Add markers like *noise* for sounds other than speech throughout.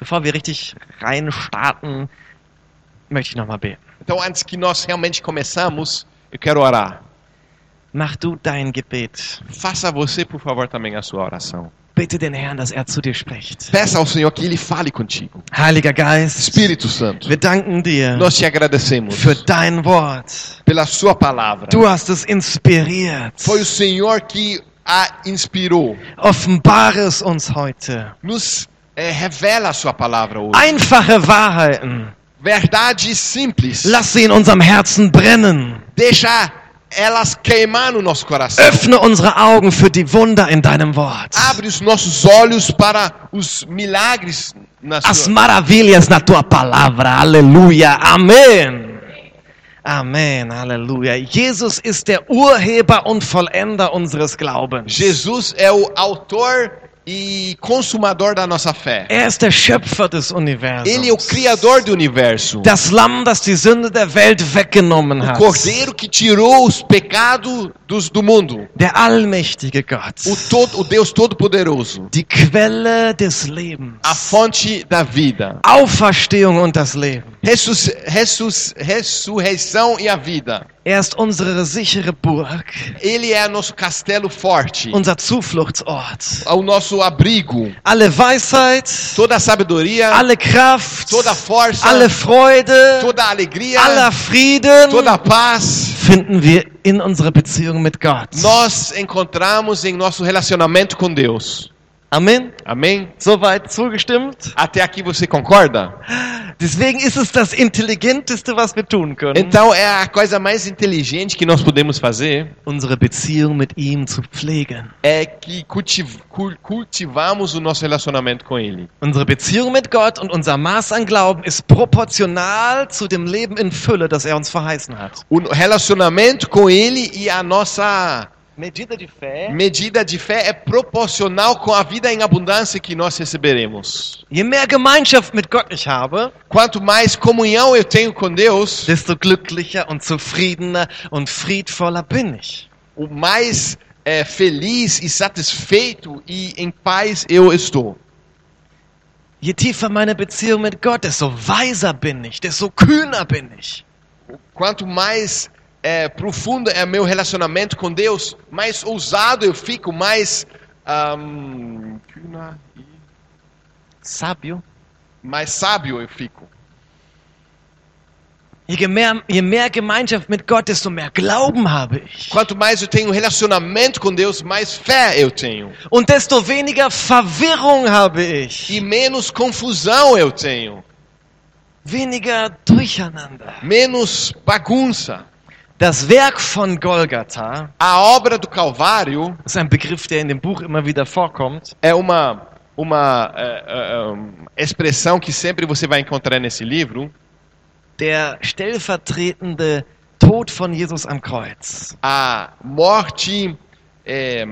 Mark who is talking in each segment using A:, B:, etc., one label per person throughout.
A: Bevor wir richtig rein starten, möchte ich nochmal beten.
B: Então, antes que nós realmente começamos, eu quero orar.
A: Mach du dein Gebet.
B: Faça você, por favor, também a sua oração.
A: Bitte den Herrn, dass er zu dir spricht.
B: Peça ao Senhor que Ele fale contigo.
A: Heiliger Geist,
B: Espírito Santo,
A: wir danken dir
B: nós te agradecemos
A: für dein Wort.
B: pela Sua palavra.
A: Du hast es inspiriert.
B: Foi o Senhor que a inspirou.
A: Offenbare es uns heute.
B: Nos eh, revela a Sua palavra hoje.
A: Einfache Wahrheiten.
B: Verdades simples.
A: Lass sie in unserem Herzen brennen.
B: Deixa elas queimar no nosso coração.
A: Öffne unsere Augen für die Wunder in deinem Wort.
B: Abre os nossos olhos para os milagres na
A: As
B: sua...
A: maravilhas na tua palavra. Aleluia. Amém. Amen. Halleluja. Jesus ist der Urheber und Vollender unseres Glaubens.
B: Jesus é o autor e consumador da nossa fé.
A: Er ist der Schöpfer des Universums.
B: Ele é o criador do universo.
A: Das Lamm, das die Sünde der Welt weggenommen
B: O
A: hat.
B: cordeiro que tirou os pecados dos, do mundo.
A: Der allmächtige Gott.
B: O, todo, o Deus Todo-Poderoso.
A: Die Quelle des Lebens.
B: A fonte da vida.
A: Auferstehung und das Leben.
B: Ressus, ressus, ressurreição e a vida.
A: Er ist unsere sichere Burg.
B: Ele é nosso castelo forte.
A: Unser Zufluchtsort.
B: O nosso abrigo.
A: Alle Weisheit,
B: Toda a sabedoria.
A: alle Kraft,
B: Toda a força.
A: alle Freude,
B: Toda a alegria.
A: aller Frieden
B: Toda a paz.
A: finden wir in unserer Beziehung mit Gott.
B: Nós encontramos em nosso relacionamento com Deus.
A: Amen.
B: Amém?
A: Soweit zugestimmt?
B: Até aqui você concorda?
A: Deswegen ist es das Intelligenteste, was wir tun können,
B: Então é a coisa mais inteligente que nós podemos fazer
A: unsere Beziehung mit ihm zu pflegen.
B: é que cultiv cul- cultivamos o nosso relacionamento com Ele.
A: Unsere Beziehung mit Gott und unser Maß an Glauben ist proportional zu dem Leben in Fülle, das er uns verheißen hat.
B: O relacionamento com Ele e a nossa
A: Medida de fé.
B: medida de fé é proporcional com a vida em abundância que nós receberemos.
A: Je mehr Gemeinschaft mit Gott ich habe,
B: Quanto mais comunhão eu tenho com Deus,
A: desto glücklicher und zufriedener und friedvoller bin ich.
B: o mais eh, feliz e satisfeito e em paz eu estou.
A: Je tiefer meine Beziehung mit Gott, desto weiser bin ich, desto kühner bin ich.
B: Quanto mais eh, profundo é meu relacionamento com Deus, mais ousado eu fico, mais ahm,
A: Sabio.
B: mais sábio eu fico.
A: Je mehr, je mehr Gemeinschaft mit Gott, desto mehr Glauben habe ich.
B: Quanto mais eu tenho relacionamento com Deus, mais fé eu tenho.
A: Und desto weniger Verwirrung habe ich.
B: E menos confusão eu tenho.
A: Weniger Durcheinander.
B: Menos bagunça.
A: Das Werk von Golgatha
B: A obra do Calvário
A: ist ein Begriff, der in dem Buch immer wieder vorkommt.
B: é uma, uma eh, um, expressão que sempre você vai encontrar nesse livro.
A: Der stellvertretende Tod von Jesus am Kreuz.
B: A morte eh,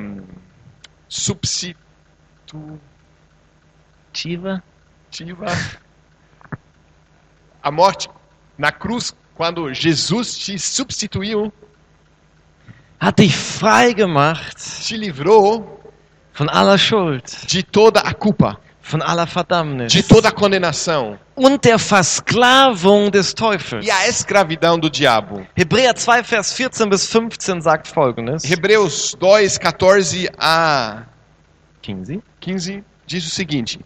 B: substitutiva. *laughs* A morte na cruz, quando Jesus te substituiu,
A: Hat dich frei gemacht
B: te livrou
A: von aller Schuld,
B: de toda a culpa,
A: von aller Verdammnis
B: de toda a condenação
A: und der Versklavung des Teufels.
B: e a escravidão do diabo.
A: Hebräer 2, Vers 14 bis 15 sagt folgendes.
B: Hebreus 2, 14 a
A: 15.
B: 15 diz o seguinte: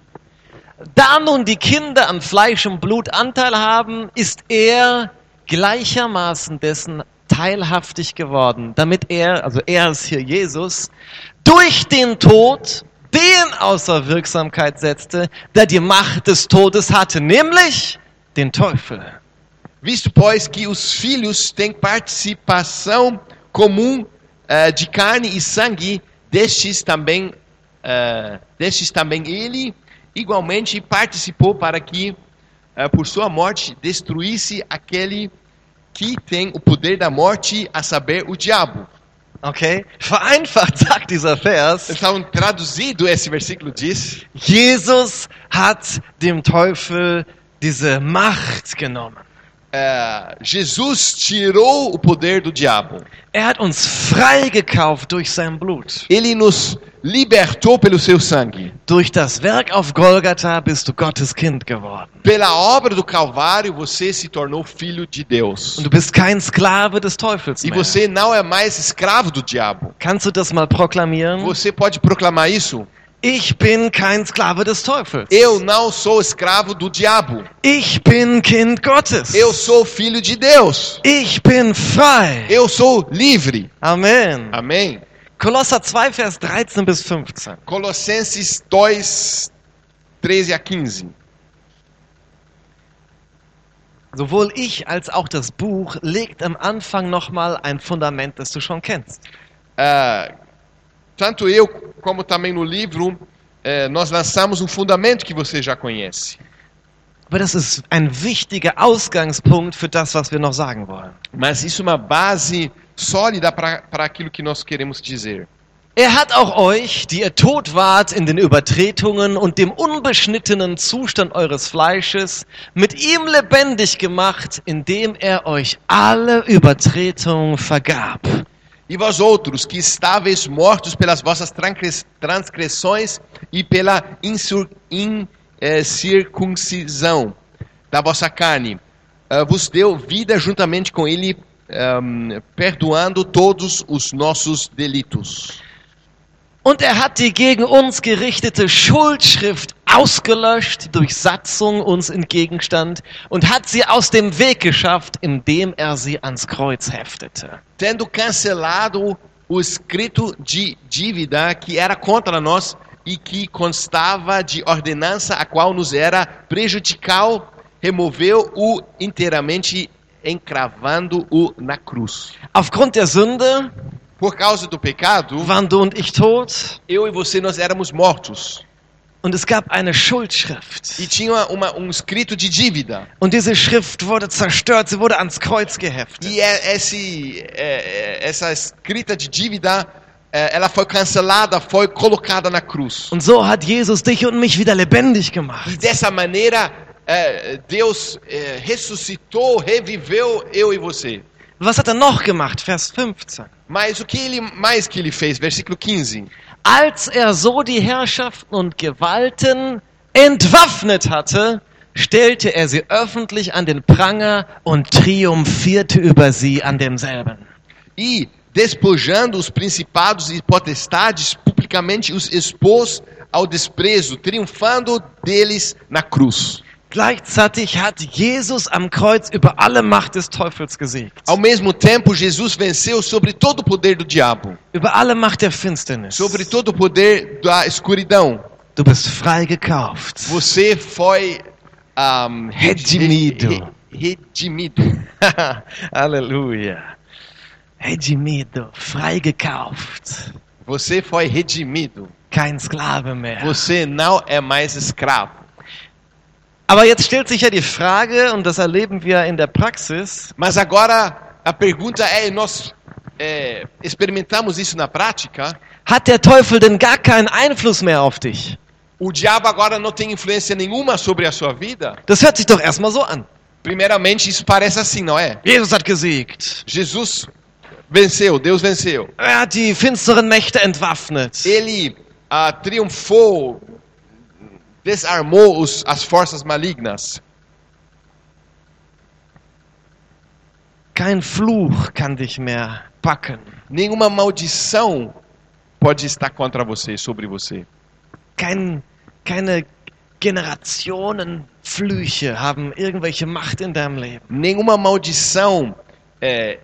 A: Da nun die Kinder an Fleisch und Blut Anteil haben, ist er gleichermaßen dessen teilhaftig geworden, damit er, also er ist hier Jesus, durch den Tod den außer Wirksamkeit setzte, der die Macht des Todes hatte, nämlich den Teufel.
B: Visto, pois, que os filhos têm participação comum eh, de carne e sangue, destes também, eh, destes também ele igualmente participou para que, por sua morte, destruísse aquele que tem o poder da morte, a saber, o diabo.
A: Okay? Vereinfacht *laughs* sagt dieser Vers,
B: Então, traduzido, esse versículo diz:
A: Jesus hat dem Teufel diese Macht genommen.
B: É, Jesus tirou o poder do diabo.
A: Er hat uns freigekauft durch sein Blut.
B: Ele nos libertou pelo seu sangue.
A: Durch das Werk auf Golgatha bist du Gottes Kind geworden.
B: Pela obra do Calvário, você se tornou filho de Deus.
A: Und du bist kein Sklave des Teufels
B: E
A: mehr.
B: você não é mais escravo do diabo.
A: Kannst du das mal proklamieren?
B: Você pode proclamar isso?
A: Ich bin kein Sklave des Teufels.
B: Eu não sou escravo do diabo.
A: Ich bin Kind Gottes.
B: Eu sou filho de Deus.
A: Ich bin frei.
B: Eu sou livre.
A: Amen.
B: Amém?
A: Kolosser 2, Vers 13 bis 15.
B: Colossenses 2, 13 a 15.
A: Sowohl ich als auch das Buch legt am Anfang nochmal ein Fundament, das du schon kennst.
B: Ah, tanto eu como também no livro, eh, nós lançamos um fundamento que você já conhece.
A: Aber das ist ein wichtiger Ausgangspunkt für das, was wir noch sagen wollen.
B: Mas isso é uma base sólida para aquilo que nós queremos dizer.
A: Er hat auch euch, die ihr tot wart in den Übertretungen und dem unbeschnittenen Zustand eures Fleisches, mit ihm lebendig gemacht, indem er euch alle Übertretungen vergab.
B: E vós outros, que estáveis mortos pelas vossas transgress- transgressões e pela incircuncisão da vossa carne, ah, vos deu vida juntamente com ele, ahm, perdoando todos os nossos delitos.
A: Und er hat die gegen uns gerichtete Schuldschrift ausgelöscht, die durch Satzung uns entgegenstand, und hat sie aus dem Weg geschafft, indem er sie ans Kreuz heftete.
B: tendo cancelado o escrito de dívida que era contra nós e que constava de ordenança a qual nos era prejudicial, removeu-o inteiramente, encravando-o na cruz.
A: Aufgrund der Sünde
B: Por causa do pecado,
A: waren du und ich tot,
B: eu e você nós éramos mortos
A: und es gab eine Schuldschrift.
B: e tinha uma, um escrito de dívida.
A: Und diese Schrift wurde zerstört, sie wurde ans Kreuz geheftet.
B: E é- esse, é- é- essa escrita de dívida, ela foi cancelada, foi colocada na cruz.
A: Und so hat Jesus dich und mich wieder lebendig
B: E
A: gemacht.
B: dessa maneira, Deus ressuscitou, reviveu eu e você.
A: Was hat er noch gemacht? Vers 15.
B: Mas o que ele mais que ele fez? Versículo 15.
A: Als er so die Herrschaften und Gewalten entwaffnet hatte, stellte er sie öffentlich an den Pranger und triumphierte über sie an demselben.
B: E despojando os principados e potestades, publicamente os expôs ao desprezo, triunfando deles na cruz.
A: Gleichzeitig hat Jesus am Kreuz über alle Macht des Teufels gesiegt.
B: Ao mesmo tempo, Jesus venceu sobre todo o poder do diabo,
A: Über alle Macht der Finsternis.
B: sobre todo o poder da escuridão.
A: Du bist frei gekauft.
B: Você foi um,
A: Redimido.
B: redimido. *laughs*
A: Halleluja. Redimido, frei gekauft.
B: Você foi redimido.
A: Kein Sklave mehr.
B: Você não é mais escravo.
A: Aber jetzt stellt sich ja die Frage, und das erleben wir in der Praxis,
B: Mas agora a pergunta é: nós é, experimentamos isso na prática?
A: hat der Teufel denn gar keinen Einfluss mehr auf dich?
B: O diabo agora não tem influência nenhuma sobre a sua vida?
A: Das hört sich doch erstmal so an.
B: Primeiramente, isso parece assim, não é?
A: Jesus hat gesiegt.
B: Jesus venceu, Deus venceu.
A: Er hat die finsteren Mächte entwaffnet.
B: Ele ah, triunfou, desarmou os, as forças malignas.
A: Kein Fluch kann dich mehr packen.
B: Nenhuma maldição pode estar contra você, sobre você.
A: Kein, keine Generationenflüche haben irgendwelche Macht in deinem Leben.
B: Nenhuma maldição é,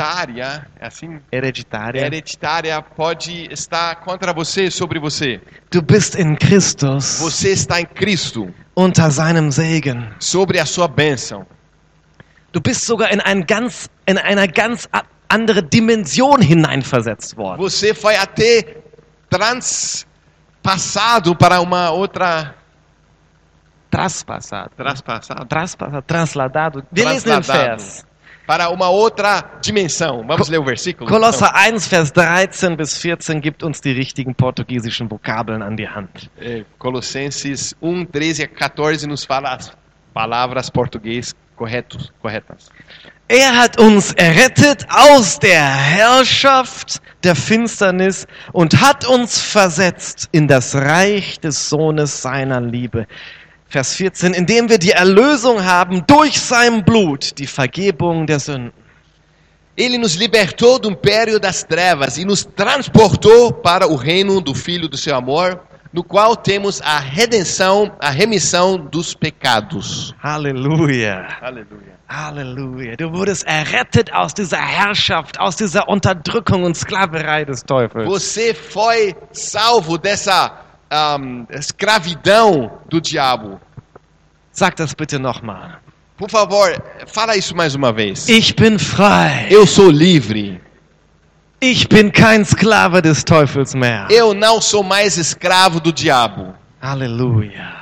B: hereditária, é assim?
A: Hereditária.
B: hereditária pode estar contra você, sobre você.
A: Du bist in Christus
B: Você está em Cristo,
A: unter seinem Segen.
B: sobre a sua bênção.
A: Du bist sogar in, ein ganz, in einer ganz andere Dimension hineinversetzt worden.
B: Você foi até transpassado para uma outra.
A: Traspassado.
B: Transpassado?
A: Traspassado, transladado. Wir lesen den
B: Trasladado.
A: Vers.
B: Para uma outra dimensão. Vamos
A: Co-
B: ler o versículo?
A: Kolosser 1, Vers 13 bis 14 gibt uns die richtigen portugiesischen Vokabeln an die Hand.
B: É, Colossenses 1, 13 a 14 nos fala as Palavras português corretos, corretas.
A: Er hat uns errettet aus der Herrschaft der Finsternis und hat uns versetzt in das Reich des Sohnes seiner Liebe. Vers 14, indem wir die Erlösung haben durch sein Blut, die Vergebung der Sünden.
B: Ele nos libertou do império das trevas e nos transportou para o reino do Filho do seu amor, no qual temos a redenção, a remissão dos pecados.
A: Halleluja.
B: Aleluia.
A: Halleluja. Du wurdest errettet aus dieser Herrschaft, aus dieser Unterdrückung und Sklaverei des Teufels.
B: Você foi salvo dessa ahm, escravidão do diabo.
A: Sag das bitte nochmal.
B: Por favor, fala isso mais uma vez.
A: Ich bin frei.
B: Eu sou livre.
A: Ich bin kein Sklave des Teufels mehr.
B: Eu não sou mais escravo do diabo.
A: Halleluja.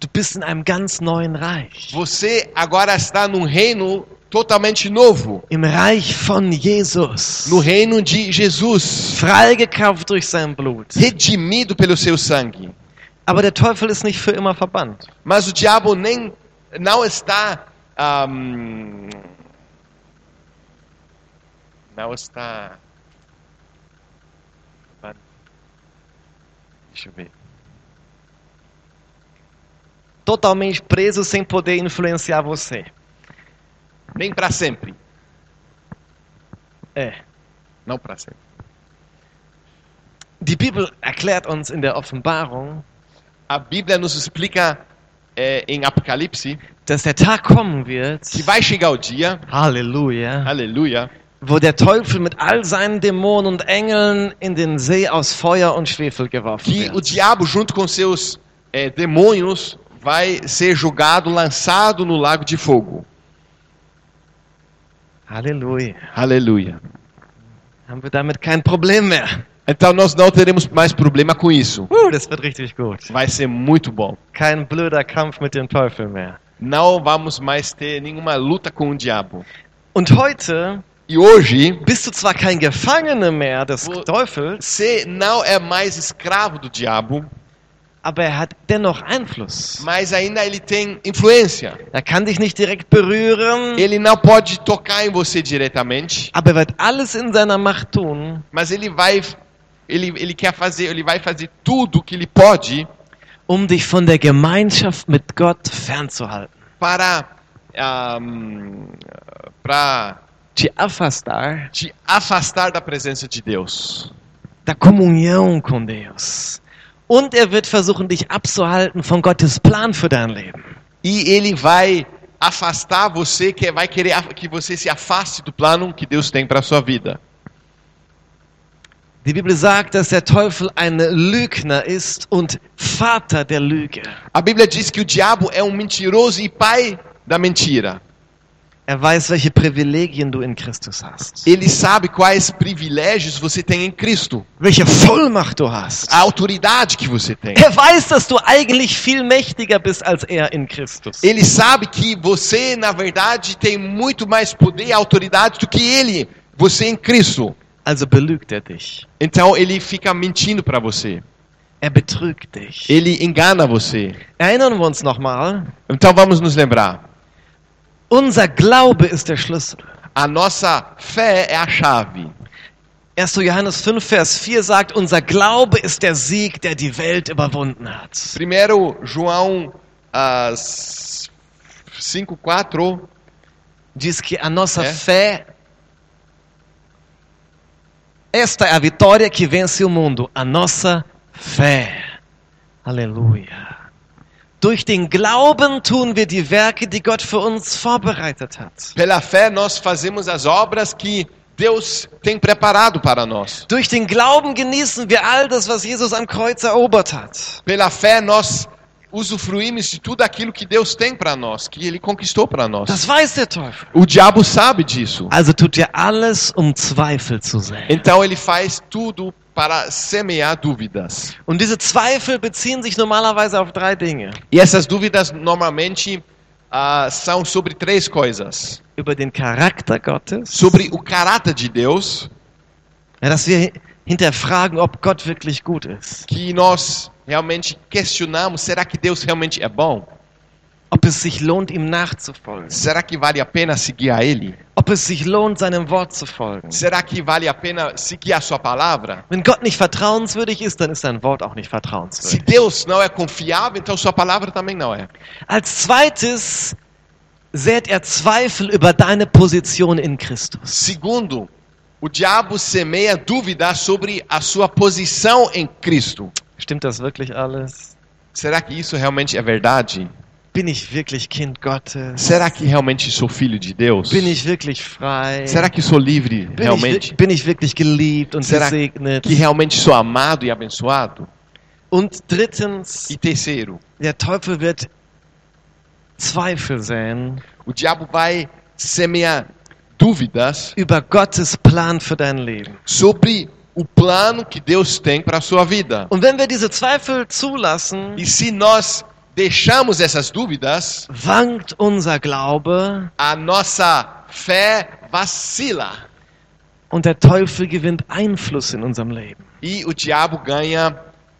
A: Du bist in einem ganz neuen Reich.
B: Você agora está num reino totalmente novo,
A: Im Reich von Jesus.
B: no reino de Jesus,
A: Freigekauft durch sein Blut.
B: redimido pelo seu sangue.
A: Aber der Teufel ist nicht für immer verbannt.
B: Mas o diabo nem não está ahm, não está Deixa eu ver.
A: Totalmente preso sem poder influenciar você.
B: Nem para sempre.
A: É.
B: Não para sempre.
A: Die Bibel erklärt uns in der Offenbarung,
B: A Bíblia nos explica é, em Apocalipse
A: dass der Tag kommen wird,
B: que vai chegar o dia,
A: Halleluja,
B: aleluia,
A: wo der Teufel mit all seinen Dämonen und Engeln in den See aus Feuer und Schwefel geworfen
B: que o
A: wird.
B: diabo junto com seus é, demônios vai ser julgado, lançado no lago de fogo. Aleluia.
A: Haben wir damit kein Problem mehr.
B: Então nós não teremos mais problema com isso.
A: Uh, das wird richtig gut.
B: Vai ser muito bom.
A: Kein blöder Kampf mit dem Teufel mehr.
B: Não vamos mais ter nenhuma luta com o diabo.
A: Und heute
B: E hoje,
A: bist du zwar kein Gefangener mehr des Teufels,
B: você não é mais escravo do diabo,
A: aber er hat dennoch Einfluss.
B: mas ainda ele tem influência.
A: Er kann dich nicht direkt berühren,
B: Ele não pode tocar em você diretamente,
A: aber er wird alles in seiner Macht tun,
B: mas ele vai ele, ele quer fazer, ele vai fazer tudo o que ele pode
A: um dich von der Gemeinschaft mit Gott fernzuhalten.
B: para para
A: Te afastar
B: te afastar da presença de Deus.
A: da Kommunion com Deus. Und er wird versuchen, dich abzuhalten von Gottes Plan für dein Leben.
B: E ele vai afastar você, que vai querer que você se afaste do plano que Deus tem para a sua vida.
A: Die Bibel sagt, dass der Teufel ein Lügner ist und Vater der Lüge.
B: A Bíblia diz que o diabo é um mentiroso e pai da mentira.
A: Er weiß, welche Privilegien du in Christus hast.
B: Ele sabe quais privilégios você tem em Cristo,
A: Welche Vollmacht du hast.
B: a autoridade que você tem.
A: Er weiß, dass du eigentlich viel mächtiger bist als er in Christus.
B: Ele sabe que você, na verdade, tem muito mais poder e autoridade do que ele, você em Cristo.
A: Also belügt er dich.
B: Então ele fica mentindo para você.
A: Er betrügt dich.
B: Ele engana você.
A: Erinnern wir uns nochmal.
B: Então vamos nos lembrar.
A: Unser Glaube ist der Schlüssel.
B: A nossa fé é a chave.
A: 1. Johannes 5, Vers 4 sagt, unser Glaube ist der Sieg, der die Welt überwunden hat.
B: Primeiro João ah, 5:4
A: Diz que a nossa
B: É.
A: fé. Esta é a vitória que vence o mundo. A nossa fé. Aleluia. Durch den Glauben tun wir die Werke, die Gott für uns vorbereitet hat.
B: Pela fé nós fazemos as obras que Deus tem preparado para nós.
A: Durch den Glauben genießen wir all das, was Jesus am Kreuz erobert hat.
B: Pela fé nós usufruímos de tudo aquilo que Deus tem para nós, que ele conquistou para nós.
A: Das weiß der Teufel.
B: O diabo sabe disso.
A: Also tut er alles, um Zweifel zu säen.
B: Então ele faz tudo para semear dúvidas.
A: Und diese Zweifel beziehen sich normalerweise auf drei Dinge.
B: E essas dúvidas normalmente ah, são sobre três coisas:
A: Über den Charakter Gottes,
B: sobre o caráter de Deus,
A: ja, dass wir hinterfragen, ob Gott wirklich gut ist.
B: que nós realmente questionamos: será que Deus realmente é bom?
A: Ob es sich lohnt, ihm nachzufolgen.
B: Será que vale a pena seguir a Ele?
A: Ob es sich lohnt, seinem Wort zu folgen.
B: Será que vale a pena seguir a Sua palavra?
A: Wenn Gott nicht vertrauenswürdig ist, dann ist sein Wort auch nicht
B: Se
A: vertrauenswürdig.
B: Deus não é confiável, então Sua palavra também não é.
A: Als zweites sät er Zweifel über deine Position in Christus.
B: Segundo, o diabo semeia dúvida sobre a sua posição em Cristo.
A: Stimmt das wirklich alles?
B: Será que isso realmente é verdade?
A: Bin ich wirklich Kind Gottes?
B: Será que realmente sou filho de Deus?
A: Bin ich wirklich frei?
B: Será que sou livre
A: bin, ich,
B: realmente?
A: wir- bin ich wirklich geliebt und
B: Será
A: gesegnet?
B: Que realmente sou amado e abençoado?
A: Und drittens,
B: E terceiro,
A: der Teufel wird Zweifel säen
B: o diabo vai semear dúvidas
A: über Gottes Plan für dein Leben.
B: sobre o plano que Deus tem para a sua vida. E se nós deixamos essas dúvidas,
A: wankt unser Glaube
B: a nossa fé vacila
A: und der Teufel gewinnt Einfluss in unserem Leben.
B: e o diabo ganha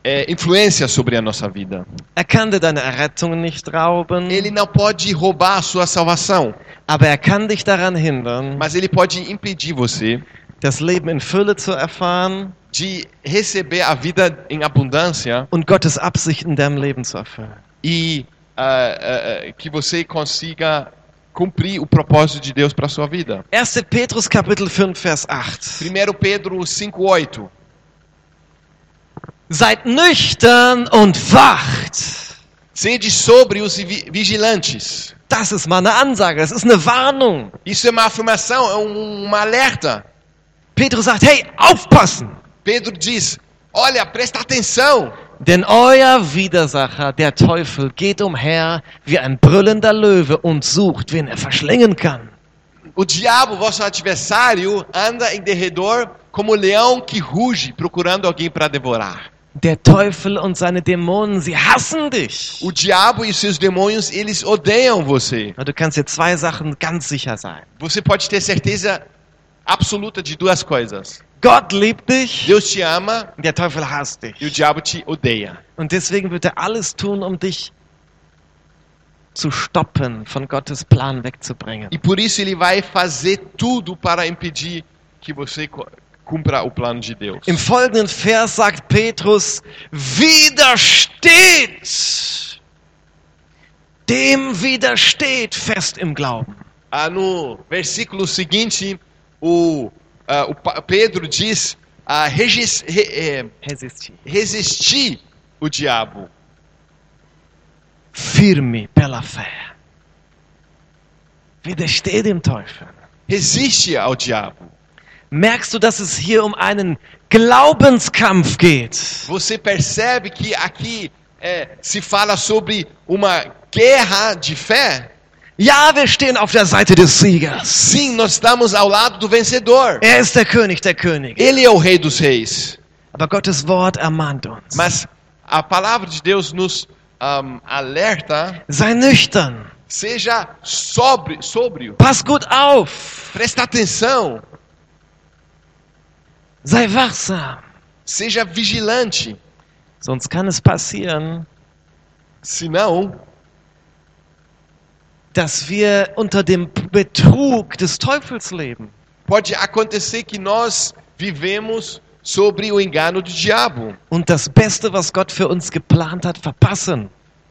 B: é, influência sobre a nossa vida.
A: Er kann dir deine Errettung nicht rauben,
B: Ele não pode roubar a sua salvação,
A: aber er kann dich daran hindern,
B: mas ele pode impedir você
A: das Leben in Fülle zu erfahren
B: de receber a vida em abundância
A: und Gottes Absichten in deinem Leben zu erfüllen.
B: e ah, ah, que você consiga cumprir o propósito de Deus para sua vida.
A: 1. Petrus Kapitel 5, Vers 8.
B: 1 Pedro 5:8.
A: Seid nüchtern und wacht.
B: Sede sobre os vi- vigilantes.
A: Das ist mal eine Ansage, das ist eine Warnung.
B: Isso é uma afirmação, é um, uma alerta.
A: Petrus sagt, hey, aufpassen!
B: Pedro diz: Olha, presta atenção,
A: Denn euer Widersacher, der Teufel, geht umher wie ein brüllender Löwe und sucht, wen er verschlingen kann.
B: o diabo, vosso adversário, anda em derredor como leão que ruge, procurando alguém para devorar.
A: Der Teufel und seine Dämonen, sie hassen dich.
B: O diabo e seus demônios, eles odeiam você.
A: Du kannst dir zwei Sachen ganz sicher sein.
B: Você pode ter certeza absoluta de duas coisas:
A: Gott liebt dich,
B: Deus te ama
A: der Teufel hasst dich.
B: e o diabo te odeia.
A: Und deswegen wird er alles tun, um dich zu stoppen, von Gottes Plan wegzubringen.
B: E por isso ele vai fazer tudo para impedir que você cumpra o plano de Deus.
A: Im folgenden Vers sagt Petrus, widersteht, dem widersteht fest im Glauben.
B: Ah, no versículo seguinte, o, ah, o Pedro diz: ah, regis- re- eh,
A: Resistir.
B: resistir o diabo.
A: Firme pela fé. Widersteh dem Teufel.
B: Resiste ao diabo.
A: Merkst du, dass es hier um einen Glaubenskampf geht?
B: Você percebe que aqui eh, se fala sobre uma guerra de fé?
A: Ja, wir stehen auf der Seite des Siegers.
B: Sim, nós estamos ao lado do vencedor.
A: Er ist der König der Könige.
B: Ele é o Rei dos Reis.
A: Aber Gottes Wort ermahnt uns.
B: Mas a palavra de Deus nos ahm, alerta:
A: Sei nüchtern.
B: seja sobre, sóbrio,
A: Pass gut auf.
B: presta atenção,
A: Sei wachsam.
B: seja vigilante.
A: Sonst kann es passieren,
B: Senão,
A: dass wir unter dem Betrug des Teufels leben.
B: pode acontecer que nós vivemos sobre o engano do diabo
A: Und das Beste, was Gott für uns geplant hat, verpassen.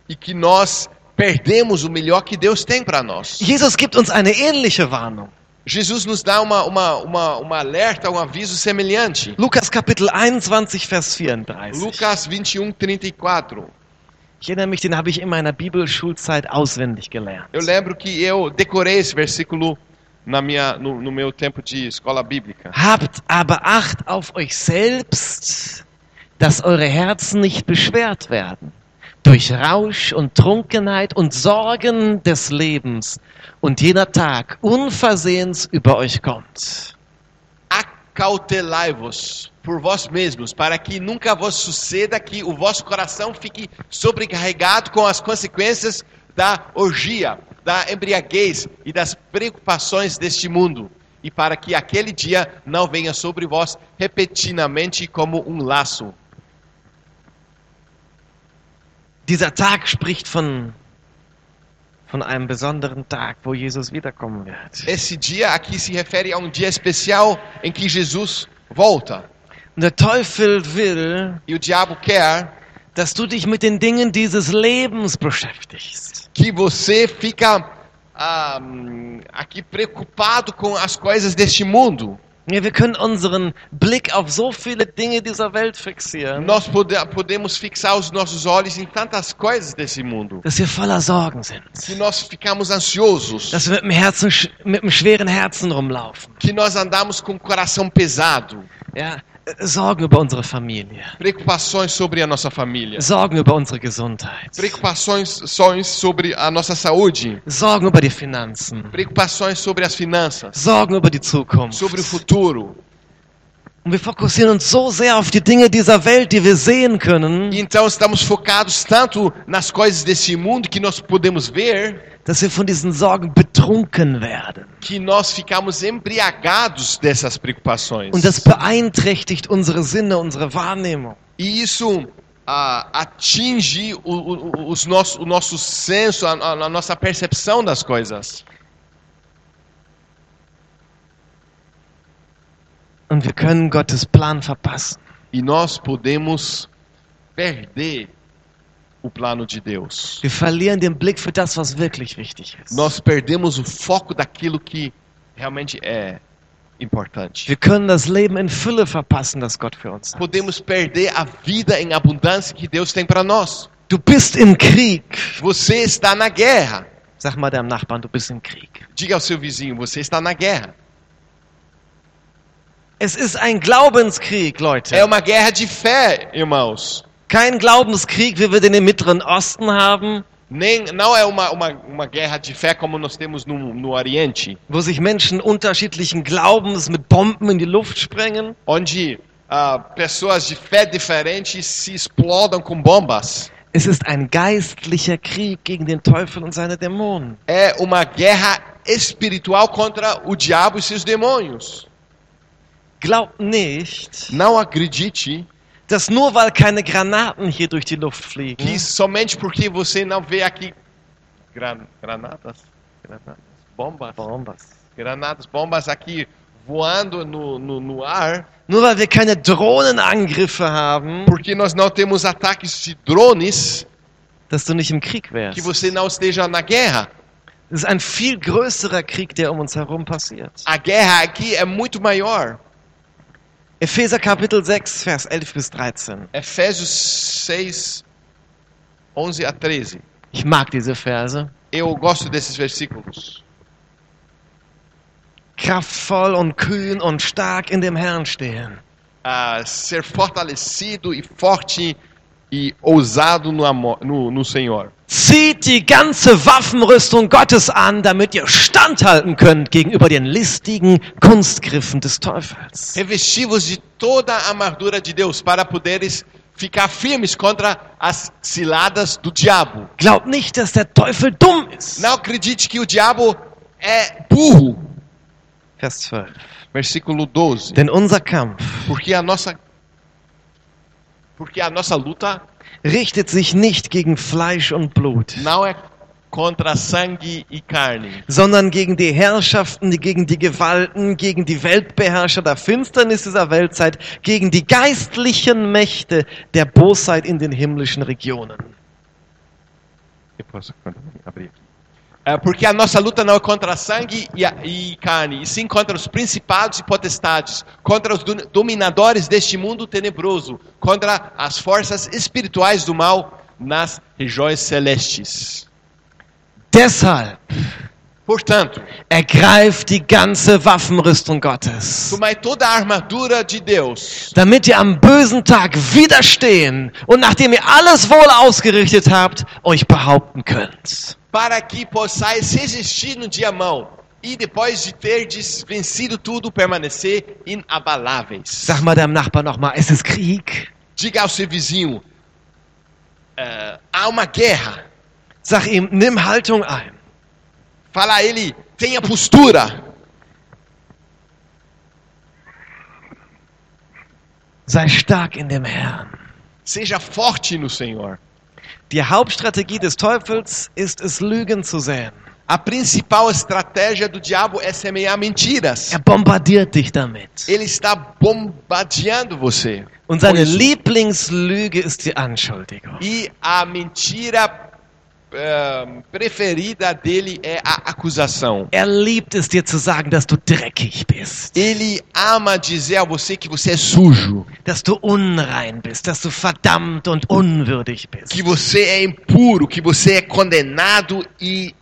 B: e que nós perdemos o melhor que Deus tem para nós.
A: Jesus gibt uns eine ähnliche Warnung.
B: Jesus nos dá uma, uma, uma, uma alerta, um aviso semelhante.
A: Lukas Kapitel 21, Vers 34.
B: Lucas 21, 34.
A: Ich erinnere mich, den habe ich in meiner Bibelschulzeit auswendig gelernt.
B: Eu lembro que eu decorei esse versículo na minha, no, no meu tempo de escola bíblica.
A: Habt aber Acht auf euch selbst, dass eure Herzen nicht beschwert werden durch Rausch und Trunkenheit und Sorgen des Lebens und jener Tag unversehens über euch kommt.
B: Acautelai-vos por vós mesmos, para que nunca vos suceda que o vosso coração fique sobrecarregado com as consequências da orgia, da embriaguez e das preocupações deste mundo, e para que aquele dia não venha sobre vós repentinamente como um laço.
A: Dieser Tag spricht von von einem besonderen Tag, wo Jesus wiederkommen wird.
B: Esse dia aqui se refere a um dia especial em que Jesus volta.
A: Und der Teufel will,
B: E o diabo quer
A: dass du dich mit den Dingen dieses Lebens beschäftigst.
B: que você fica ah, hum, aqui preocupado com as coisas deste mundo.
A: Ja, wir können unseren Blick auf so viele Dinge dieser Welt fixieren,
B: Nós pode, podemos fixar os nossos olhos em tantas coisas desse mundo
A: dass wir voller Sorgen sind.
B: que nós ficamos ansiosos,
A: Dass wir mit dem, Herzen, mit dem schweren Herzen rumlaufen.
B: que nós andamos com o coração pesado,
A: Ja, Sorgen über unsere Familie.
B: preocupações sobre a nossa família,
A: Sorgen über unsere Gesundheit.
B: preocupações sobre a nossa saúde,
A: Sorgen über die Finanzen.
B: preocupações sobre as finanças,
A: Sorgen über die Zukunft.
B: sobre o futuro.
A: Und wir fokussieren uns so sehr auf die Dinge dieser Welt, die wir sehen können,
B: E então estamos focados tanto nas coisas desse mundo que nós podemos ver
A: dass wir von diesen Sorgen betrunken werden.
B: que nós ficamos embriagados dessas preocupações.
A: Und das beeinträchtigt unsere Sinne, unsere Wahrnehmung.
B: E isso ah, atinge o, o, os nosso, o nosso senso, a, a- a nossa percepção das coisas.
A: Und wir können Gottes Plan verpassen.
B: E nós podemos perder o plano de Deus.
A: Das, was wirklich wichtig ist.
B: Nós perdemos o foco daquilo que realmente é importante.
A: Wir können das Leben in Fülle verpassen, das Gott für uns hat.
B: Podemos perder a vida em abundância que Deus tem para nós.
A: Du bist im Krieg.
B: Você está na guerra.
A: Sag mal deinem Nachbarn, du bist im Krieg.
B: Diga ao seu vizinho, você está na guerra.
A: Es ist ein Glaubenskrieg, Leute.
B: É uma guerra de fé, irmãos.
A: Kein Glaubenskrieg, wie wir den im Mittleren Osten haben,
B: Nem, não é uma, uma, uma guerra de fé como nós temos no, no Oriente,
A: wo sich Menschen unterschiedlichen Glaubens mit Bomben in die Luft sprengen.
B: onde ah, pessoas de fé diferentes se explodam com bombas.
A: Es ist ein geistlicher Krieg gegen den Teufel und seine Dämonen.
B: É uma guerra espiritual contra o diabo e seus demônios.
A: Glaubt nicht,
B: Não acredite
A: dass nur weil keine Granaten hier durch die Luft fliegen,
B: que somente porque você não vê aqui gran, granadas, granadas, bombas,
A: Bombas.
B: granadas, bombas aqui voando no, no, no ar,
A: Nur weil wir keine Drohnenangriffe haben,
B: porque nós não temos ataques de drones,
A: dass du nicht im Krieg
B: que
A: wärst.
B: você não esteja na guerra.
A: Es ist ein viel größerer Krieg, der um uns herum passiert.
B: A guerra aqui é muito maior.
A: Epheser Kapitel 6, Vers 11 bis 13.
B: Efésios 6, 11 a 13.
A: Ich mag diese Verse.
B: Eu gosto desses versículos.
A: Kraftvoll und kühn und stark in dem Herrn stehen.
B: Ah, ser fortalecido e forte e ousado no, amor, no, no Senhor.
A: Zieht die ganze Waffenrüstung Gottes an, damit ihr standhalten könnt gegenüber den listigen Kunstgriffen des Teufels.
B: Revestivos de toda a armadura de Deus para poderes ficar firmes contra as ciladas do diabo.
A: Glaubt nicht, dass der Teufel dumm ist.
B: Não acredite que o diabo é burro.
A: Vers 12.
B: Versículo 12.
A: Denn unser Kampf
B: Porque a nossa porque a nossa luta
A: richtet sich nicht gegen Fleisch und Blut,
B: não é contra sangue e carne,
A: sondern gegen die Herrschaften, gegen die Gewalten, gegen die Weltbeherrscher der Finsternis dieser Weltzeit, gegen die geistlichen Mächte der Bosheit in den himmlischen Regionen.
B: É porque a nossa luta não é contra sangue e, a- e carne, e sim contra os principados e potestades, contra os do- dominadores deste mundo tenebroso, contra as forças espirituais do mal nas regiões celestes.
A: Deshalb
B: Portanto,
A: ergreift die ganze Waffenrüstung Gottes,
B: tomai toda a armadura de Deus,
A: damit ihr am bösen Tag widerstehen und nachdem ihr alles wohl ausgerichtet habt, euch behaupten könnt.
B: Para que possais resistir no dia mau, e depois de terdes vencido tudo, permanecer inabaláveis.
A: Sag mal deinem Nachbarn nochmal, es ist Krieg.
B: Diga ao seu vizinho: eh, há uma guerra.
A: Sag ihm, nimm Haltung ein.
B: Fala a ele, tenha postura.
A: Sei stark in dem Herrn.
B: Seja forte no Senhor.
A: Die Hauptstrategie des Teufels ist es, Lügen zu säen.
B: A principal estratégia do diabo é semear mentiras.
A: Er bombardiert dich damit.
B: Ele está bombardeando você.
A: Und seine. Lieblingslüge ist die Anschuldigung.
B: E a mentira eh, preferida dele é a acusação.
A: Er liebt es dir zu sagen, dass du dreckig bist,
B: Ele ama dizer a você que você é sujo,
A: dass du unrein bist, dass du verdammt und unwürdig bist.
B: que você é impuro, que você é condenado e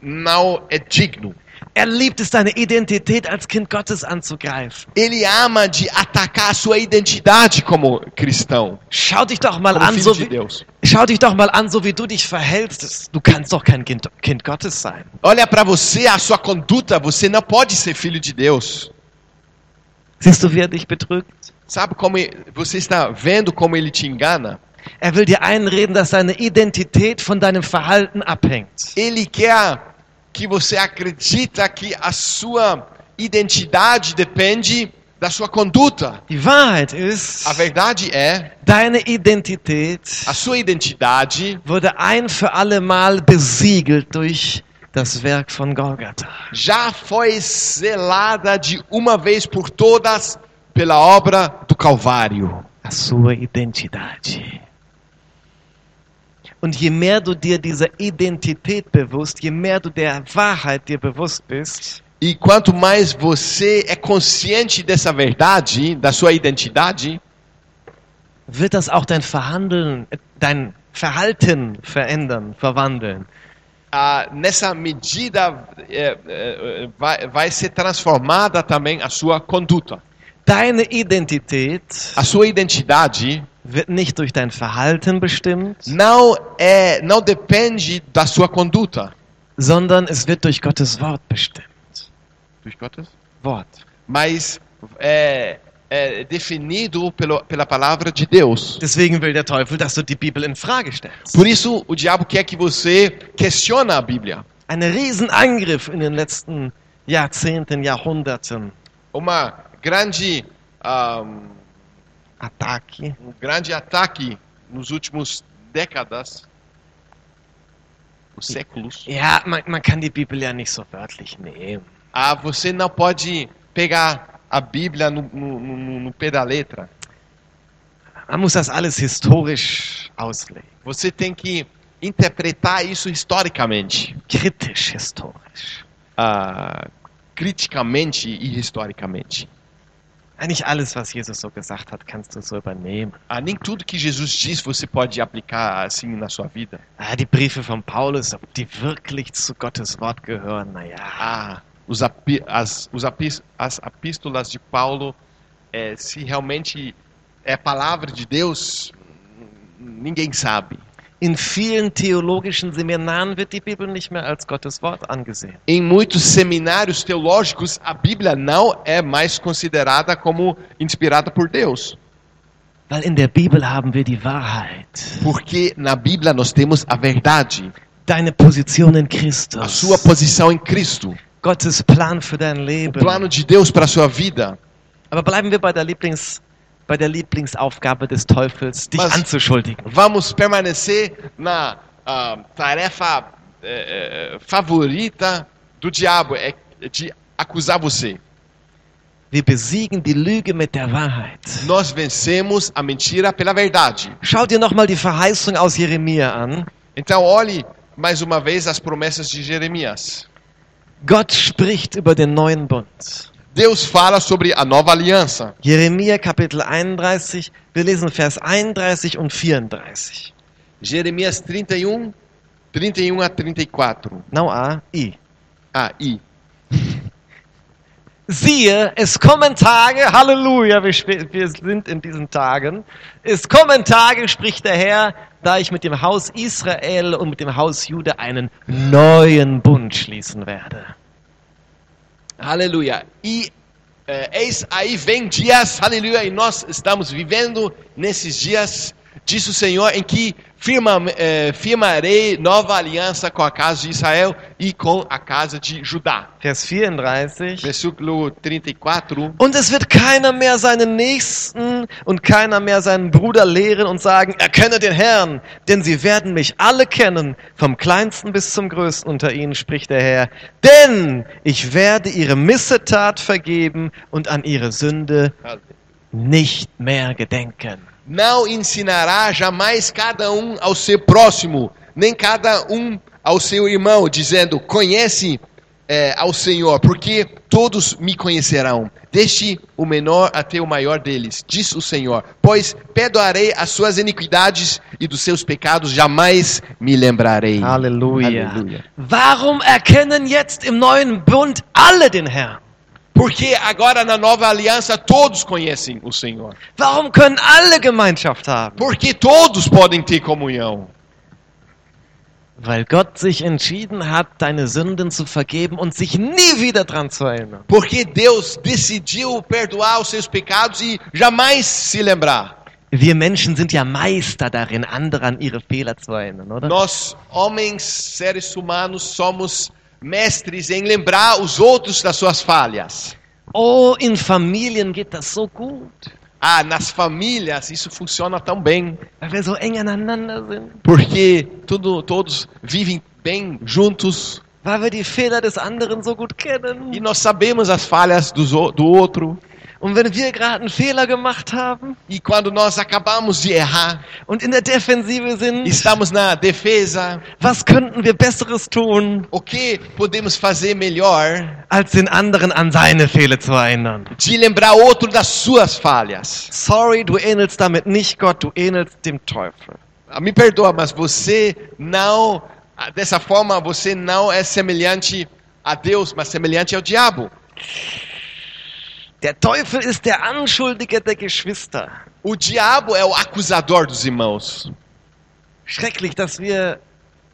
B: não é digno.
A: Er liebt es, deine Identität als Kind Gottes anzugreifen.
B: Ele ama de atacar a sua identidade como cristão,
A: Schau dich doch mal an, so
B: de
A: wie,
B: Deus.
A: schau dich doch mal an, so wie du dich verhältst. Du kannst doch kein Kind, kind Gottes sein.
B: Olha para você, a sua conduta, você não pode ser filho de Deus.
A: Siehst du, wie er dich betrügt?
B: Sabe como e- você está vendo como ele te engana?
A: Er will dir einreden, dass deine Identität von deinem Verhalten abhängt.
B: Ele quer que você acredita que a sua identidade depende da sua conduta.
A: Die Wahrheit ist,
B: A verdade é,
A: deine Identität
B: a sua identidade
A: wurde ein für alle Mal besiegelt durch das Werk von Golgatha.
B: já foi selada de uma vez por todas pela obra do Calvário.
A: A sua identidade. Und je mehr du dir dieser Identität bewusst, je mehr du der Wahrheit dir bewusst bist,
B: E quanto mais você é consciente dessa verdade, da sua identidade,
A: wird das auch dein Verhandeln, dein Verhalten verändern, verwandeln.
B: ah, nessa medida é, é, vai, vai ser transformada também a sua conduta.
A: Deine Identität
B: A sua identidade
A: wird nicht durch dein Verhalten bestimmt,
B: não é, não depende da sua conduta.
A: sondern es wird durch Gottes Wort bestimmt. Wort.
B: mas é, é definido pelo, pela palavra de Deus.
A: Deswegen will der Teufel, dass du die Bibel in Frage stellst.
B: Por isso, o diabo quer que você questione a Bíblia.
A: Ein Riesenangriff in den letzten Jahrzehnten, Jahrhunderten.
B: Uma grande, ah,
A: Attacke.
B: um grande ataque nos últimos décadas, os séculos.
A: Ja, man, man kann die Bibel ja nicht so wörtlich nehmen.
B: Ah, você não pode pegar a Bíblia no, no, no, no pé da letra.
A: Man muss das alles historisch auslegen.
B: Você tem que interpretar isso historicamente,
A: Kritisch historisch.
B: ah, criticamente e historicamente.
A: Eigentlich alles, was Jesus so gesagt hat, kannst du so übernehmen.
B: Ah, nem tudo que Jesus diz você pode aplicar assim na sua vida.
A: Ah, die Briefe von Paulus, ob die wirklich zu Gottes Wort gehören, naja.
B: Ah, os, api- as, os apis- as epístolas de Paulo, eh, se realmente é palavra de Deus, ninguém sabe.
A: In vielen theologischen Seminaren wird die Bibel nicht mehr als Gottes Wort angesehen.
B: Em muitos seminários teológicos, a Bíblia não é mais considerada como inspirada por Deus.
A: Weil in der Bibel haben wir die Wahrheit.
B: Porque na Bíblia nós temos a verdade,
A: Deine Position in
B: a
A: Christus.
B: sua posição em Cristo,
A: Gottes Plan für dein
B: o
A: Leben.
B: plano de Deus para a sua vida.
A: Aber bleiben wir bei der Lieblings, bei der Lieblingsaufgabe des Teufels, dich
B: Was-
A: anzuschuldigen.
B: Vamos permanecer na ah, tarefa eh, favorita do diabo, é de acusar você.
A: Wir besiegen die Lüge mit der Wahrheit.
B: Nós vencemos a mentira pela verdade.
A: Schau dir nochmal die Verheißung aus Jeremia an.
B: Então olhe mais uma vez as promessas de Jeremias.
A: Gott spricht über den neuen Bund.
B: Deus fala sobre a nova aliança.
A: Jeremia Kapitel 31, wir lesen Vers 31 und 34.
B: Jeremias 31, 31 a 34.
A: Não A, I.
B: Ah, e *laughs*
A: Siehe, es kommen Tage, Halleluja, wir, wir sind in diesen Tagen. Es kommen Tage, spricht der Herr, da ich mit dem Haus Israel und mit dem Haus Juda einen neuen Bund schließen werde.
B: Aleluia. E eh, eis aí vem dias, aleluia, e nós estamos vivendo nesses dias diz o Senhor, em que firma, eh, firmarei nova aliança com a casa de Israel e com a casa de Judá.
A: Vers 34.
B: Versículo 34.
A: Und es wird keiner mehr seinen Nächsten und keiner mehr seinen Bruder lehren und sagen, erkenne den Herrn, denn sie werden mich alle kennen, vom kleinsten bis zum größten unter ihnen, spricht der Herr. Denn ich werde ihre Missetat vergeben und an ihre Sünde nicht mehr gedenken.
B: Não ensinará jamais cada um ao seu próximo, nem cada um ao seu irmão, dizendo: Conhece eh, ao Senhor, porque todos me conhecerão, desde o menor até o maior deles, diz o Senhor. Pois perdoarei as suas iniquidades e dos seus pecados jamais me lembrarei.
A: Halleluja.
B: Halleluja.
A: Warum erkennen jetzt im neuen Bund alle den Herrn?
B: Porque agora na nova aliança todos conhecem o Senhor.
A: Warum können alle Gemeinschaft haben?
B: Porque todos podem ter comunhão.
A: Weil Gott sich entschieden hat, deine Sünden zu vergeben und sich nie wieder dran zu erinnern.
B: Porque Deus decidiu perdoar os seus pecados e jamais se lembrar.
A: Wir Menschen sind ja Meister darin, andere an ihre Fehler zu erinnern, oder?
B: Nós, homens, seres humanos, somos mestres em lembrar os outros das suas falhas.
A: Oh, in Familien geht das so gut,
B: Ah, nas famílias isso funciona tão bem, porque tudo, todos vivem bem juntos
A: weil wir die Fehler des anderen so gut kennen.
B: e nós sabemos as falhas dos o- do outro.
A: Und wenn wir gerade einen Fehler gemacht haben
B: E quando nós acabamos de errar,
A: und in der Defensive sind,
B: estamos na defesa,
A: was könnten wir Besseres tun,
B: o que podemos fazer melhor
A: als den anderen an seine Fehler zu erinnern?
B: de lembrar outro das suas falhas?
A: Sorry, du ähnelst damit nicht Gott, du ähnelst dem Teufel.
B: Ah, Me perdoa, mas você não, ah, dessa forma, você não é semelhante a Deus, mas semelhante ao diabo.
A: Der Teufel ist der Anschuldiger der Geschwister.
B: O diabo é o acusador dos irmãos.
A: Schrecklich, dass wir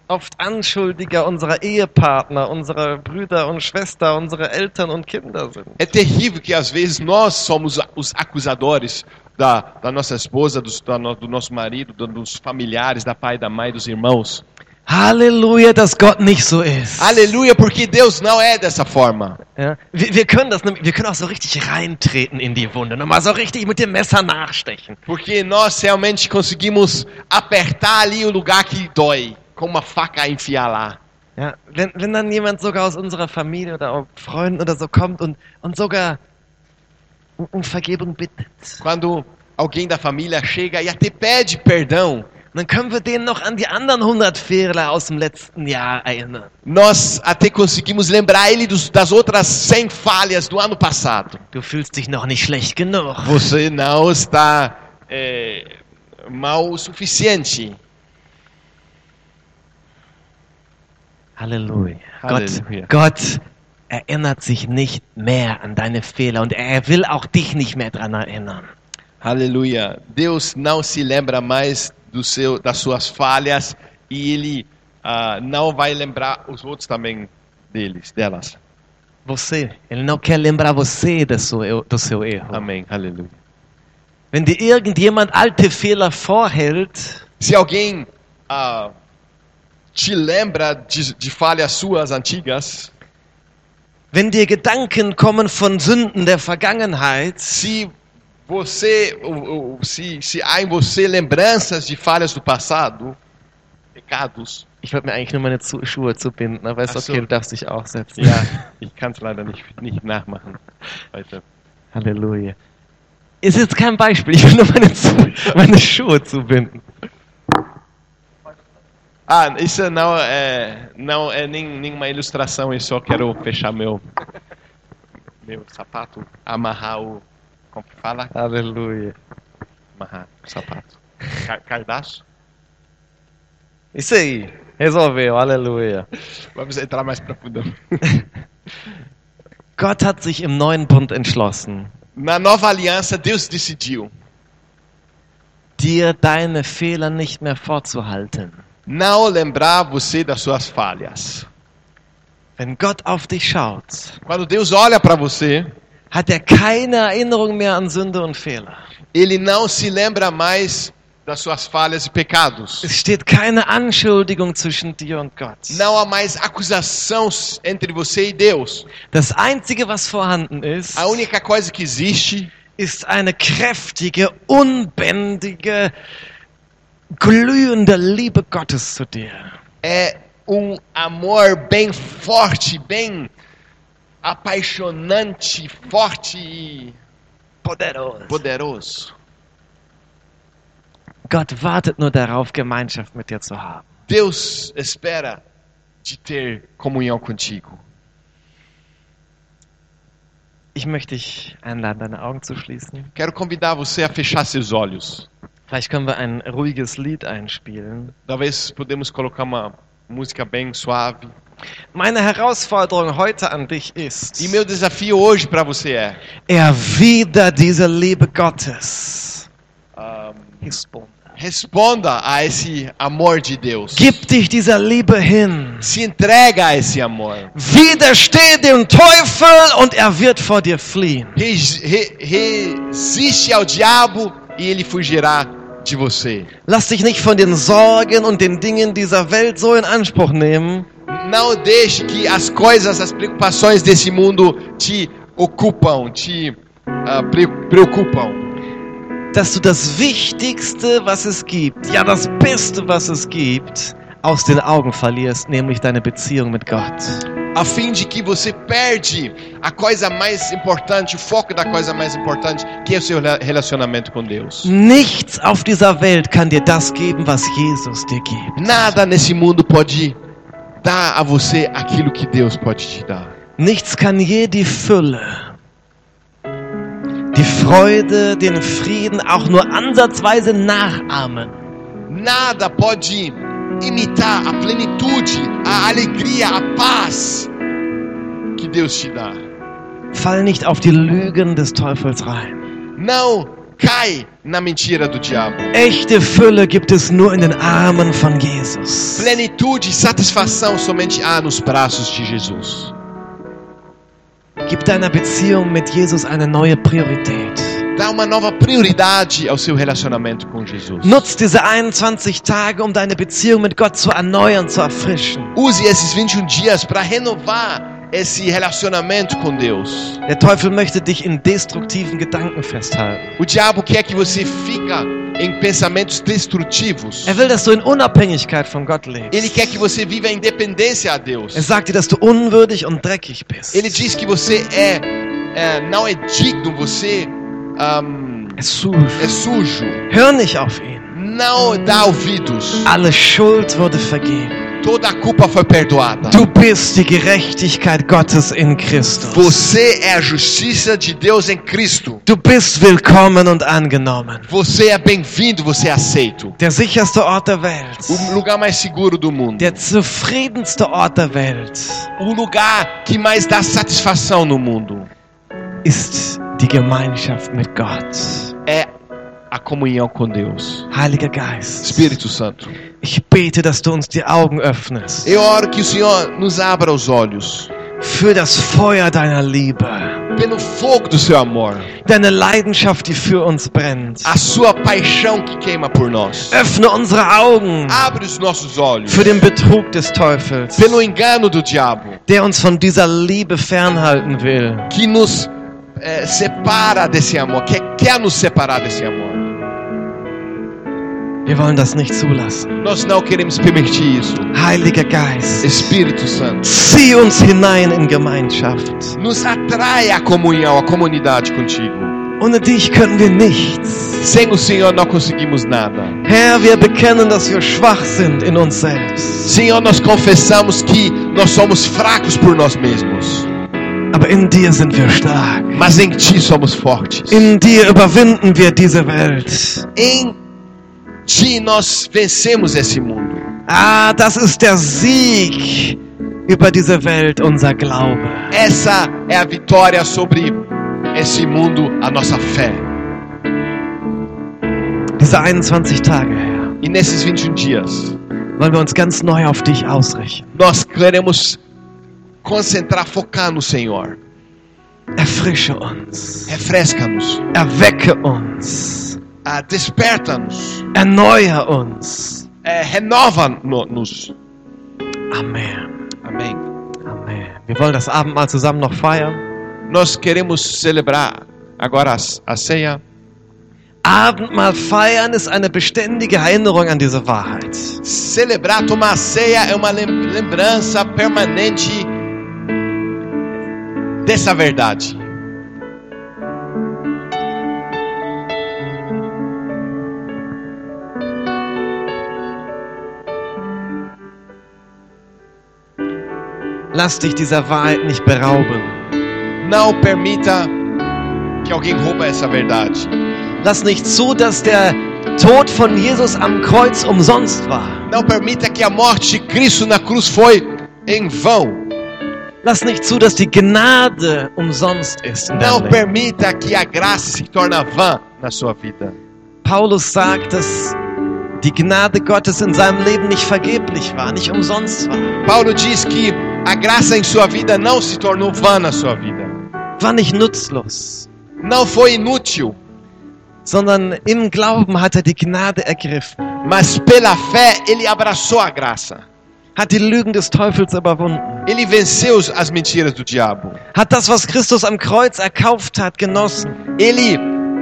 A: oft Anschuldiger unserer Ehepartner, unserer Brüder und Schwester, unserer Eltern und Kinder sind.
B: É terrível que às vezes nós somos os acusadores da, da nossa esposa, dos, da do nosso marido, do- dos familiares, da pai, da mãe, dos irmãos.
A: Halleluja, dass Gott nicht so ist.
B: Aleluia, porque Deus não é dessa forma.
A: Ja, wir, wir können das, wir können auch so richtig reintreten in die Wunde, nochmal so richtig mit dem Messer nachstechen.
B: Porque nós realmente conseguimos apertar ali o lugar que dói, com uma faca enfiar lá.
A: Ja, wenn, wenn dann jemand sogar aus unserer Familie oder auch Freunden oder so kommt und, und sogar um, um Vergebung bittet,
B: Quando alguém da família chega e até pede perdão,
A: dann können wir den noch an die anderen 100 Fehler aus dem letzten Jahr erinnern.
B: nós até conseguimos lembrar ele dos- das outras 100 falhas do ano passado.
A: Du fühlst dich noch nicht schlecht genug.
B: Você não está é, mal o suficiente.
A: Halleluja.
B: Halleluja.
A: Gott, Gott erinnert sich nicht mehr an deine Fehler und er will auch dich nicht mehr dran erinnern.
B: Aleluia. Deus não se lembra mais do seu, das suas falhas e ele ah, não vai lembrar os outros também deles, delas.
A: Você, ele não quer lembrar você do seu, do seu erro.
B: Amém. Aleluia.
A: Wenn dir irgendjemand alte Fehler vorhält,
B: Se alguém ah, te lembra de, de falhas suas antigas,
A: wenn dir Gedanken kommen von Sünden der Vergangenheit,
B: se você, se, se há em você lembranças de falhas do passado, pecados,
A: ich wollte mir eigentlich nur meine Zu Schuhe zubinden, aber ist
B: Ach so.
A: okay, du darfst dich auch setzen.
B: ja, *laughs* ich kann es leider nicht, nicht nachmachen. Heute.
A: Halleluja. Ist jetzt kein Beispiel, ich will nur meine, Zu meine Schuhe zubinden.
B: Ah, isso não é, não é nem, nenhuma ilustração, eu só quero fechar meu, meu sapato, amarrar o. Como que fala?
A: Halleluja.
B: Amarrar o sapato. Car cardaço?
A: Isso aí, resolveu, aleluia.
B: Vamos entrar mais profundo. *laughs*
A: Gott hat sich im neuen Bund entschlossen,
B: Na nova aliança, Deus decidiu
A: dir deine Fehler nicht mehr vorzuhalten.
B: não lembrar você das suas falhas.
A: Wenn Gott auf dich schaut,
B: Quando Deus olha para você,
A: hat er keine Erinnerung mehr an Sünde und Fehler.
B: Ele não se lembra mais das suas falhas e pecados.
A: Es steht keine Anschuldigung zwischen dir und Gott.
B: Não há mais acusação entre você e Deus.
A: Das Einzige, was vorhanden ist,
B: A única coisa que existe
A: ist eine kräftige, unbändige, glühende Liebe Gottes zu dir.
B: é um amor bem forte, bem apaixonante, forte e
A: Poderoso.
B: poderoso.
A: Gott wartet nur darauf, Gemeinschaft mit dir zu haben.
B: Deus espera de ter comunhão contigo.
A: Ich möchte dich einladen, deine Augen zu schließen.
B: Quero convidar você a fechar seus olhos.
A: Vielleicht können wir ein ruhiges Lied einspielen.
B: Talvez podemos colocar uma música bem suave.
A: Meine Herausforderung heute an dich ist,
B: E meu desafio hoje para você é
A: erwider diese Liebe Gottes.
B: ah,
A: Responda.
B: responda a esse amor de Deus.
A: Gib dich dieser Liebe hin.
B: Se entrega a esse amor.
A: Widersteh dem Teufel und er wird vor dir fliehen.
B: Res- re- resiste ao diabo e ele fugirá de você.
A: Lass dich nicht von den Sorgen und den Dingen dieser Welt so in Anspruch nehmen,
B: Não deixe que as coisas, as preocupações desse mundo te ocupam, te pre- preocupam.
A: dass du das Wichtigste, was es gibt, ja das Beste, was es gibt, aus den Augen verlierst, nämlich deine Beziehung mit Gott.
B: A fim de que você perde a coisa mais importante, o foco da coisa mais importante, que é o seu rela- relacionamento com Deus.
A: Nichts auf dieser Welt kann dir das geben, was Jesus dir gibt.
B: Nada nesse mundo pode dar a você aquilo que Deus pode te dar.
A: Nichts kann je die Fülle, die Freude, den Frieden auch nur ansatzweise nachahmen.
B: Nada pode imitar a plenitude, a alegria, a paz que Deus te dá.
A: Fall nicht auf die Lügen des Teufels rein.
B: Não cai na mentira do diabo.
A: Echte Fülle gibt es nur in den Armen von Jesus.
B: Plenitude e satisfação somente há nos braços de Jesus.
A: Gib deiner Beziehung mit Jesus eine neue Priorität.
B: Dá uma nova prioridade ao seu relacionamento com Jesus.
A: Nutz diese 21 Tage, um deine Beziehung mit Gott zu erneuern, zu erfrischen.
B: Use esses 21 dias para renovar esse relacionamento com Deus.
A: Der Teufel möchte dich in destruktiven Gedanken festhalten.
B: O diabo quer que você fica em pensamentos destrutivos.
A: Er will, dass du in Unabhängigkeit von Gott lebst.
B: Ele quer que você viva em dependência a Deus.
A: Er sagt dir, dass du unwürdig und dreckig bist.
B: Ele diz que você é, é, não é digno, você ahm,
A: Er sucht.
B: é sujo.
A: Hör nicht auf ihn.
B: Não dá ouvidos.
A: Alle Schuld wurde vergeben.
B: Toda a culpa foi perdoada.
A: Du bist die Gerechtigkeit Gottes in Christus.
B: Você é a justiça de Deus em Cristo.
A: Du bist willkommen und angenommen.
B: Você é bem-vindo, você é aceito.
A: Der sicherste Ort der Welt.
B: O lugar mais seguro do mundo.
A: Der zufriedenste Ort der Welt
B: O lugar que mais dá satisfação no mundo
A: ist die Gemeinschaft mit Gott.
B: é a comunhão com Deus.
A: Heiliger Geist,
B: Espírito Santo.
A: ich bete, dass du uns die Augen öffnest
B: Eu oro que o Senhor nos abra os olhos
A: für das Feuer deiner Liebe,
B: pelo fogo do seu amor,
A: deine Leidenschaft, die für uns brennt.
B: a sua paixão que queima por nós.
A: Öffne unsere Augen
B: Abre os nossos olhos
A: für den Betrug des Teufels,
B: pelo engano do diabo
A: der uns von dieser Liebe fernhalten will.
B: que nos eh, separa desse amor, que quer nos separar desse amor.
A: Wir wollen das nicht zulassen.
B: Nós não queremos permitir isso.
A: Heiliger Geist,
B: Espírito Santo,
A: zieh uns hinein in Gemeinschaft.
B: nos atrai a comunhão, a comunidade contigo.
A: Ohne dich können wir nichts.
B: Sem o Senhor não conseguimos nada.
A: Herr, wir bekennen, dass wir schwach sind in uns selbst.
B: Senhor, nós confessamos que nós somos fracos por nós mesmos,
A: Aber in dir sind wir stark.
B: mas em Ti somos fortes.
A: In dir überwinden wir diese Welt.
B: Em Ti nós vencemos esse mundo.
A: Ah, das ist der Sieg über diese Welt, unser Glaube.
B: Essa é a vitória sobre esse mundo, a nossa fé.
A: Diese 21 Tage, Herr,
B: E nesses 21 dias,
A: wollen wir uns ganz neu auf dich ausrichten.
B: nós queremos concentrar, focar no Senhor.
A: Erfrische uns.
B: Refresca-nos,
A: Erwecke uns.
B: ah, desperta-nos,
A: erneuer uns.
B: é, renova-nos.
A: Amen.
B: Amém.
A: Wir wollen das Abendmahl zusammen noch feiern.
B: Nós queremos celebrar agora a, a ceia.
A: Abendmahl feiern ist eine beständige Erinnerung an diese Wahrheit.
B: Celebrar, tomar ceia é uma lem- lembrança permanente dessa verdade.
A: Lass dich dieser Wahrheit nicht berauben.
B: Não permita que alguém rouba essa verdade.
A: Lass nicht zu, dass der Tod von Jesus am Kreuz umsonst war.
B: Não permita que a morte de Cristo na cruz foi em vão.
A: Lass nicht zu, dass die Gnade umsonst ist in
B: Não permita que a graça se torne vã na sua vida.
A: Paulus sagt, dass die Gnade Gottes in seinem Leben nicht vergeblich war, nicht umsonst war.
B: Paulo diz que a graça em sua vida não se tornou vã na sua vida.
A: War nicht nutzlos,
B: Não foi inútil,
A: sondern im Glauben hat er die Gnade ergriffen,
B: mas pela fé ele abraçou a graça.
A: hat die Lügen des Teufels überwunden,
B: Ele venceu as mentiras do diabo.
A: hat das, was Christus am Kreuz erkauft hat, genossen.
B: Ele,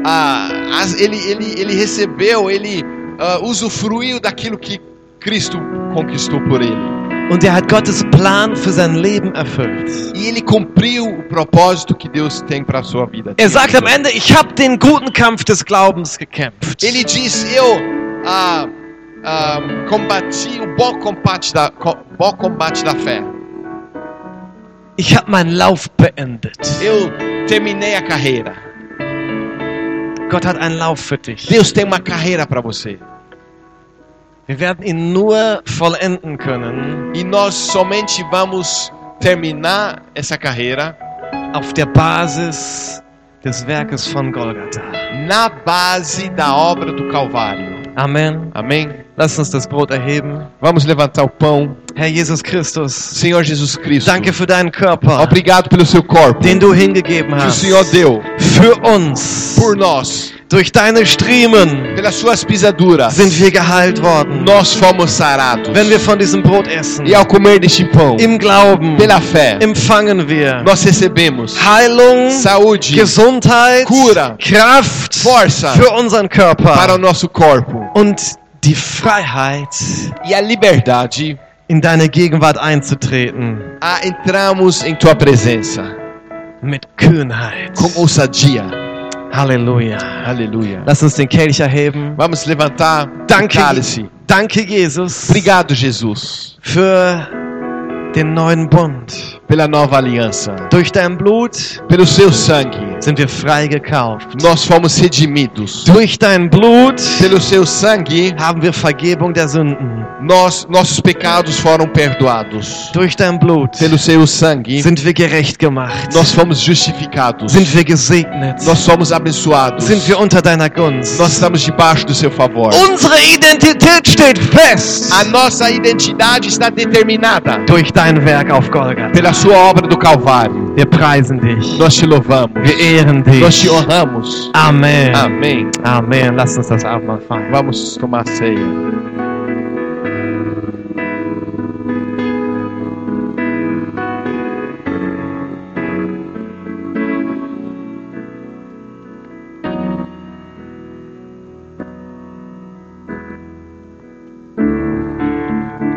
B: ah, as- ele, ele, ele recebeu, ele ah, usufruiu daquilo que Cristo conquistou por ele.
A: Und er hat Gottes Plan für sein Leben erfüllt.
B: E ele cumpriu o propósito que Deus tem para sua vida.
A: Er sagt am Ende, ich habe den guten Kampf des Glaubens gekämpft.
B: Ele diz: Eu ah, ah, combati o bom combate da, co- bom combate da fé.
A: Ich habe meinen Lauf beendet.
B: Eu terminei a carreira.
A: Gott hat einen Lauf für dich.
B: Deus tem uma carreira para você.
A: Wir werden ihn nur vollenden können
B: E nós somente vamos terminar essa carreira
A: auf der Basis des Werkes von Golgatha.
B: na base da obra do Calvário.
A: Amen.
B: Amém?
A: Lass uns das Brot erheben.
B: Vamos levantar o pão.
A: Herr Jesus Christus,
B: Senhor Jesus Cristo.
A: danke für deinen Körper,
B: Obrigado pelo seu corpo
A: den du hingegeben
B: que o
A: hast.
B: Senhor deu
A: Für uns.
B: por nós.
A: Durch deine Striemen
B: Pelas suas pisaduras,
A: sind wir geheilt worden.
B: nós fomos sarados.
A: Wenn wir von diesem Brot essen,
B: E ao comer deste pão,
A: im Glauben
B: pela fé,
A: empfangen wir
B: nós recebemos
A: Heilung,
B: saúde
A: Gesundheit,
B: Cura,
A: Kraft
B: força
A: für unseren Körper
B: para o nosso corpo
A: und die Freiheit,
B: e a liberdade
A: in deine Gegenwart einzutreten
B: a entrarmos em tua presença
A: mit Kühnheit.
B: com ousadia.
A: Halleluja.
B: Aleluia.
A: Lass uns den Kelch erheben.
B: Vamos levantar
A: Danke, danke Jesus
B: Obrigado, Jesus,
A: für den neuen Bund.
B: pela nova aliança.
A: Durch dein Blut
B: Pelo seu sangue,
A: sind wir
B: nós fomos redimidos.
A: Durch dein Blut
B: Pelo seu sangue,
A: haben wir Vergebung der Sünden.
B: nós, nossos pecados foram perdoados.
A: Durch dein Blut
B: Pelo seu sangue,
A: sind wir gerecht gemacht.
B: nós fomos justificados.
A: Sind wir gesegnet.
B: Nós somos abençoados.
A: Sind wir unter deiner Gunst.
B: Nós estamos debaixo do seu favor.
A: Unsere Identität steht fest.
B: A nossa identidade está determinada
A: Durch dein Werk auf Golgatha.
B: pela sua obra do Calvário.
A: Wir preisen dich.
B: Nós te louvamos.
A: Wir ehren
B: Nós te
A: dich.
B: honramos.
A: Amen.
B: Amém.
A: Amen. Lass uns das Abendmahl feiern.
B: Vamos tomar ceia.